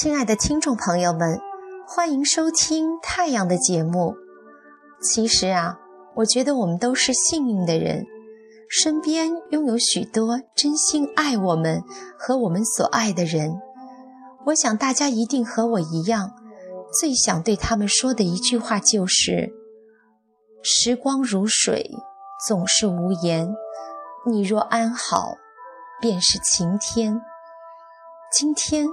亲爱的听众朋友们，欢迎收听太阳的节目。其实啊，我觉得我们都是幸运的人，身边拥有许多真心爱我们和我们所爱的人。我想大家一定和我一样，最想对他们说的一句话就是：“时光如水，总是无言。你若安好，便是晴天。”今天。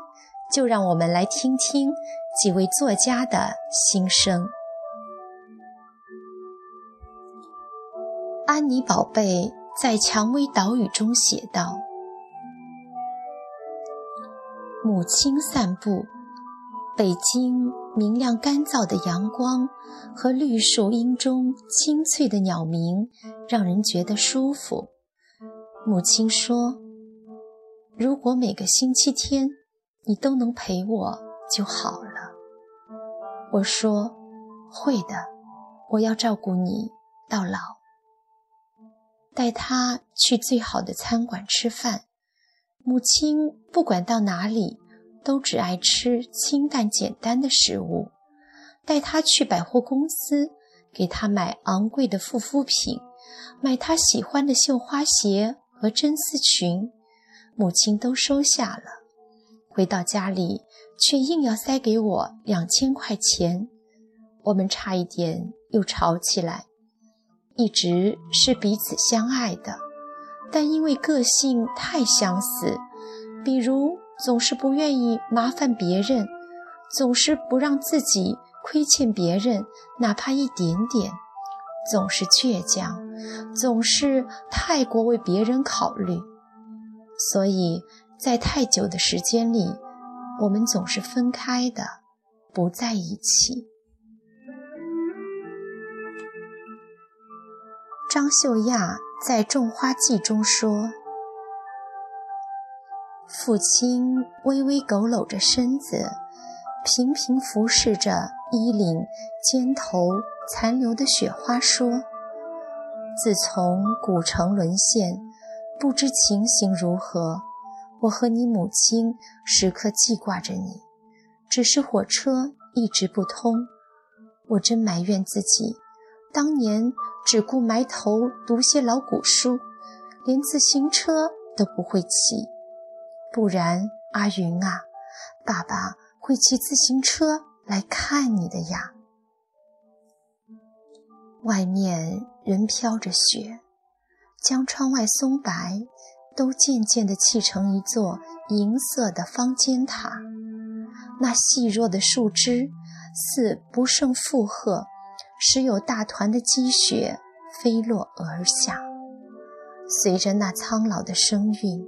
就让我们来听听几位作家的心声。安妮宝贝在《蔷薇岛屿》中写道：“母亲散步，北京明亮干燥的阳光和绿树荫中清脆的鸟鸣，让人觉得舒服。”母亲说：“如果每个星期天。”你都能陪我就好了。我说会的，我要照顾你到老，带他去最好的餐馆吃饭。母亲不管到哪里，都只爱吃清淡简单的食物。带他去百货公司，给他买昂贵的护肤品，买他喜欢的绣花鞋和真丝裙，母亲都收下了。回到家里，却硬要塞给我两千块钱，我们差一点又吵起来。一直是彼此相爱的，但因为个性太相似，比如总是不愿意麻烦别人，总是不让自己亏欠别人哪怕一点点，总是倔强，总是太过为别人考虑，所以。在太久的时间里，我们总是分开的，不在一起。张秀亚在《种花记》中说：“父亲微微佝偻着身子，频频俯视着衣领肩头残留的雪花，说：‘自从古城沦陷，不知情形如何。’”我和你母亲时刻记挂着你，只是火车一直不通。我真埋怨自己，当年只顾埋头读些老古书，连自行车都不会骑。不然，阿云啊，爸爸会骑自行车来看你的呀。外面仍飘着雪，将窗外松柏。都渐渐地砌成一座银色的方尖塔，那细弱的树枝似不胜负荷，时有大团的积雪飞落而下。随着那苍老的声韵，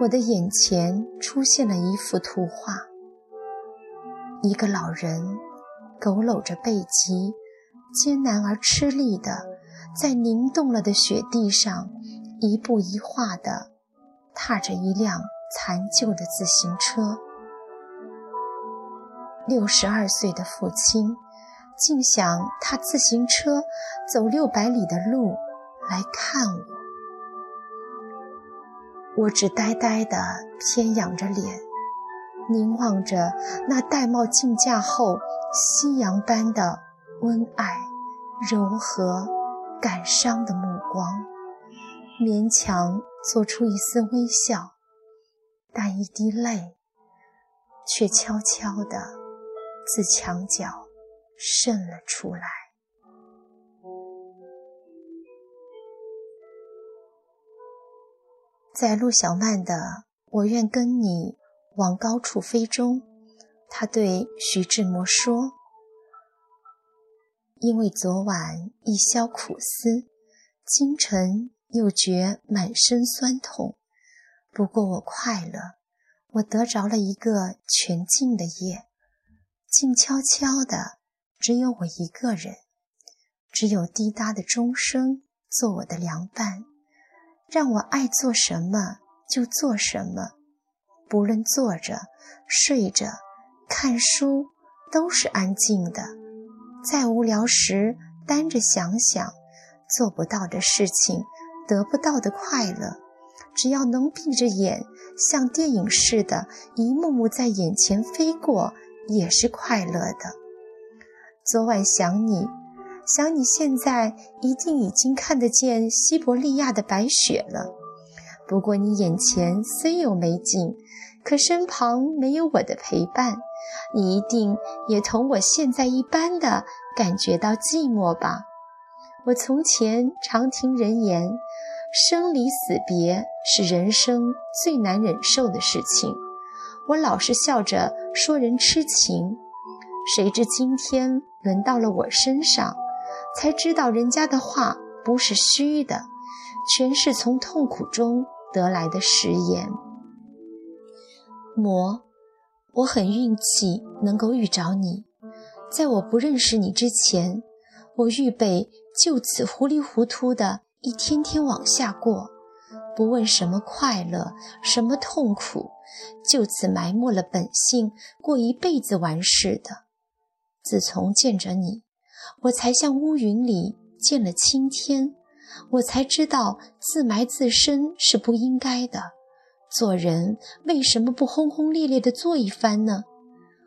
我的眼前出现了一幅图画：一个老人佝偻着背脊，艰难而吃力地在凝冻了的雪地上一步一画地。踏着一辆残旧的自行车，六十二岁的父亲竟想踏自行车走六百里的路来看我。我只呆呆地偏仰着脸，凝望着那玳瑁竞价后夕阳般的温爱、柔和、感伤的目光，勉强。做出一丝微笑，但一滴泪却悄悄地自墙角渗了出来。在陆小曼的《我愿跟你往高处飞》中，他对徐志摩说：“因为昨晚一宵苦思，今晨。”又觉满身酸痛，不过我快乐，我得着了一个全静的夜，静悄悄的，只有我一个人，只有滴答的钟声做我的凉伴，让我爱做什么就做什么，不论坐着、睡着、看书，都是安静的。再无聊时，单着想想做不到的事情。得不到的快乐，只要能闭着眼，像电影似的，一幕幕在眼前飞过，也是快乐的。昨晚想你，想你现在一定已经看得见西伯利亚的白雪了。不过你眼前虽有美景，可身旁没有我的陪伴，你一定也同我现在一般的感觉到寂寞吧？我从前常听人言。生离死别是人生最难忍受的事情，我老是笑着说人痴情，谁知今天轮到了我身上，才知道人家的话不是虚的，全是从痛苦中得来的实言。魔，我很运气能够遇着你，在我不认识你之前，我预备就此糊里糊涂的。一天天往下过，不问什么快乐，什么痛苦，就此埋没了本性，过一辈子完事的。自从见着你，我才像乌云里见了青天，我才知道自埋自身是不应该的。做人为什么不轰轰烈烈地做一番呢？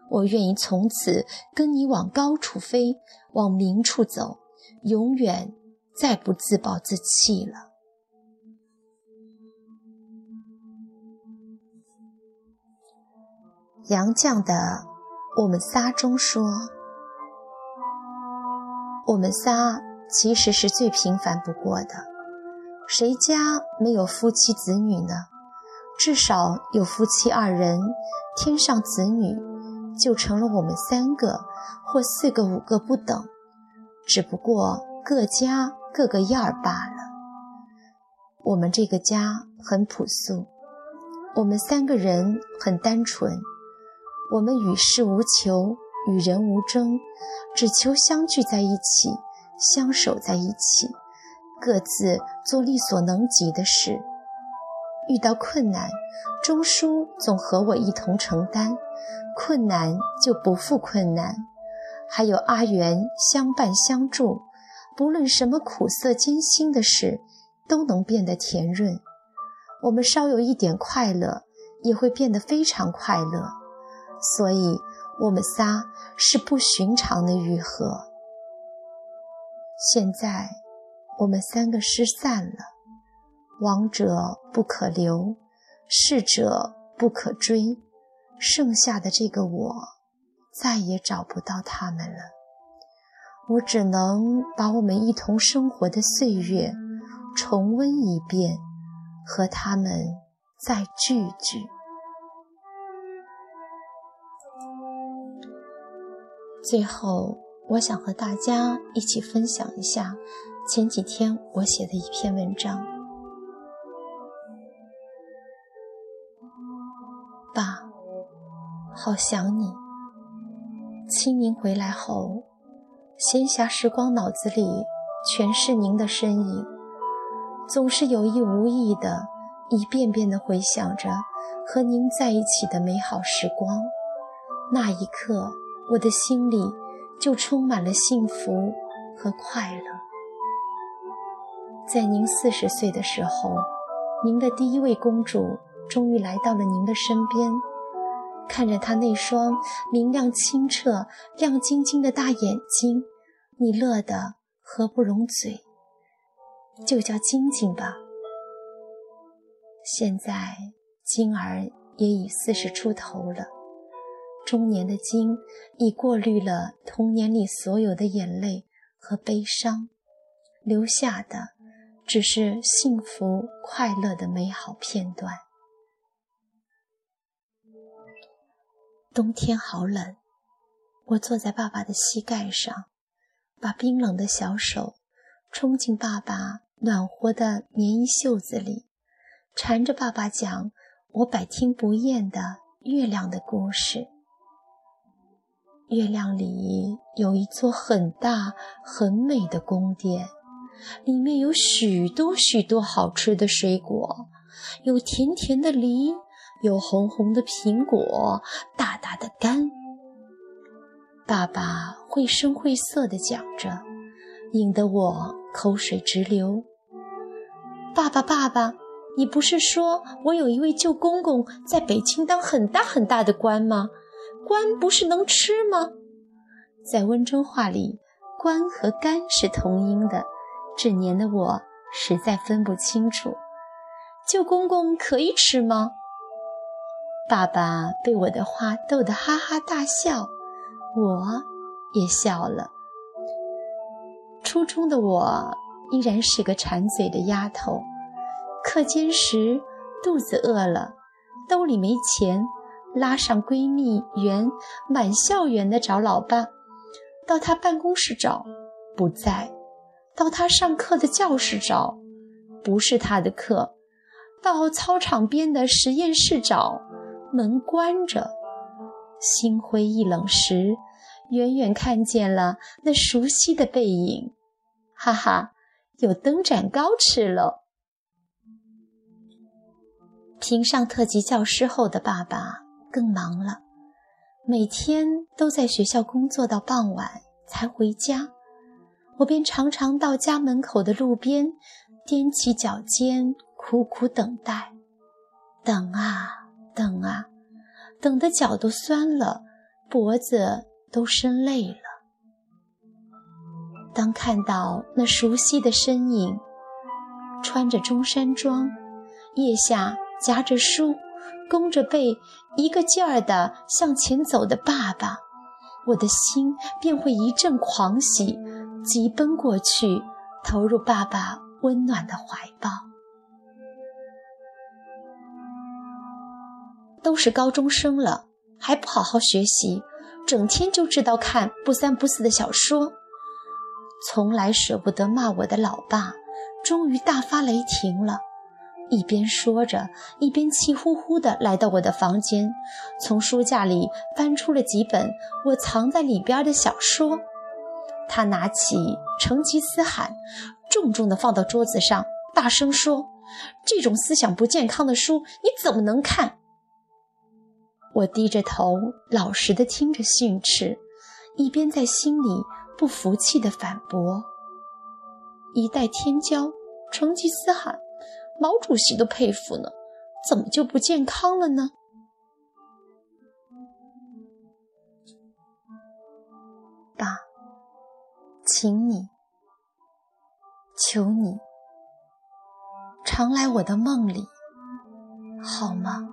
我愿意从此跟你往高处飞，往明处走，永远。再不自暴自弃了。杨绛的《我们仨》中说：“我们仨其实是最平凡不过的，谁家没有夫妻子女呢？至少有夫妻二人，添上子女，就成了我们三个或四个、五个不等。只不过各家。”各个样儿罢了。我们这个家很朴素，我们三个人很单纯，我们与世无求，与人无争，只求相聚在一起，相守在一起，各自做力所能及的事。遇到困难，钟叔总和我一同承担，困难就不负困难，还有阿元相伴相助。不论什么苦涩艰辛的事，都能变得甜润。我们稍有一点快乐，也会变得非常快乐。所以，我们仨是不寻常的愈合。现在，我们三个失散了，亡者不可留，逝者不可追，剩下的这个我，再也找不到他们了。我只能把我们一同生活的岁月重温一遍，和他们再聚聚。最后，我想和大家一起分享一下前几天我写的一篇文章。爸，好想你。清明回来后。闲暇时光，脑子里全是您的身影，总是有意无意的，一遍遍的回想着和您在一起的美好时光。那一刻，我的心里就充满了幸福和快乐。在您四十岁的时候，您的第一位公主终于来到了您的身边。看着她那双明亮清澈、亮晶晶的大眼睛，你乐得合不拢嘴，就叫晶晶吧。现在晶儿也已四十出头了，中年的晶已过滤了童年里所有的眼泪和悲伤，留下的只是幸福快乐的美好片段。冬天好冷，我坐在爸爸的膝盖上，把冰冷的小手冲进爸爸暖和的棉衣袖子里，缠着爸爸讲我百听不厌的月亮的故事。月亮里有一座很大很美的宫殿，里面有许多许多好吃的水果，有甜甜的梨。有红红的苹果，大大的柑。爸爸绘声绘色地讲着，引得我口水直流。爸爸，爸爸，你不是说我有一位舅公公在北京当很大很大的官吗？官不是能吃吗？在温州话里，官和干是同音的。这年的我实在分不清楚。舅公公可以吃吗？爸爸被我的话逗得哈哈大笑，我也笑了。初中的我依然是个馋嘴的丫头，课间时肚子饿了，兜里没钱，拉上闺蜜圆，满校园的找老爸。到他办公室找，不在；到他上课的教室找，不是他的课；到操场边的实验室找，门关着。心灰意冷时，远远看见了那熟悉的背影，哈哈，有灯盏糕吃了。评上特级教师后的爸爸更忙了。每天都在学校工作到傍晚才回家，我便常常到家门口的路边，踮起脚尖苦苦等待，等啊等啊，等得脚都酸了，脖子都生累了。当看到那熟悉的身影，穿着中山装，腋下夹着书。弓着背，一个劲儿地向前走的爸爸，我的心便会一阵狂喜，急奔过去，投入爸爸温暖的怀抱。都是高中生了，还不好好学习，整天就知道看不三不四的小说，从来舍不得骂我的老爸，终于大发雷霆了。一边说着，一边气呼呼地来到我的房间，从书架里翻出了几本我藏在里边的小说。他拿起《成吉思汗》，重重地放到桌子上，大声说：“这种思想不健康的书，你怎么能看？”我低着头，老实的听着训斥，一边在心里不服气的反驳：“一代天骄，成吉思汗。”毛主席都佩服呢，怎么就不健康了呢？爸，请你，求你，常来我的梦里，好吗？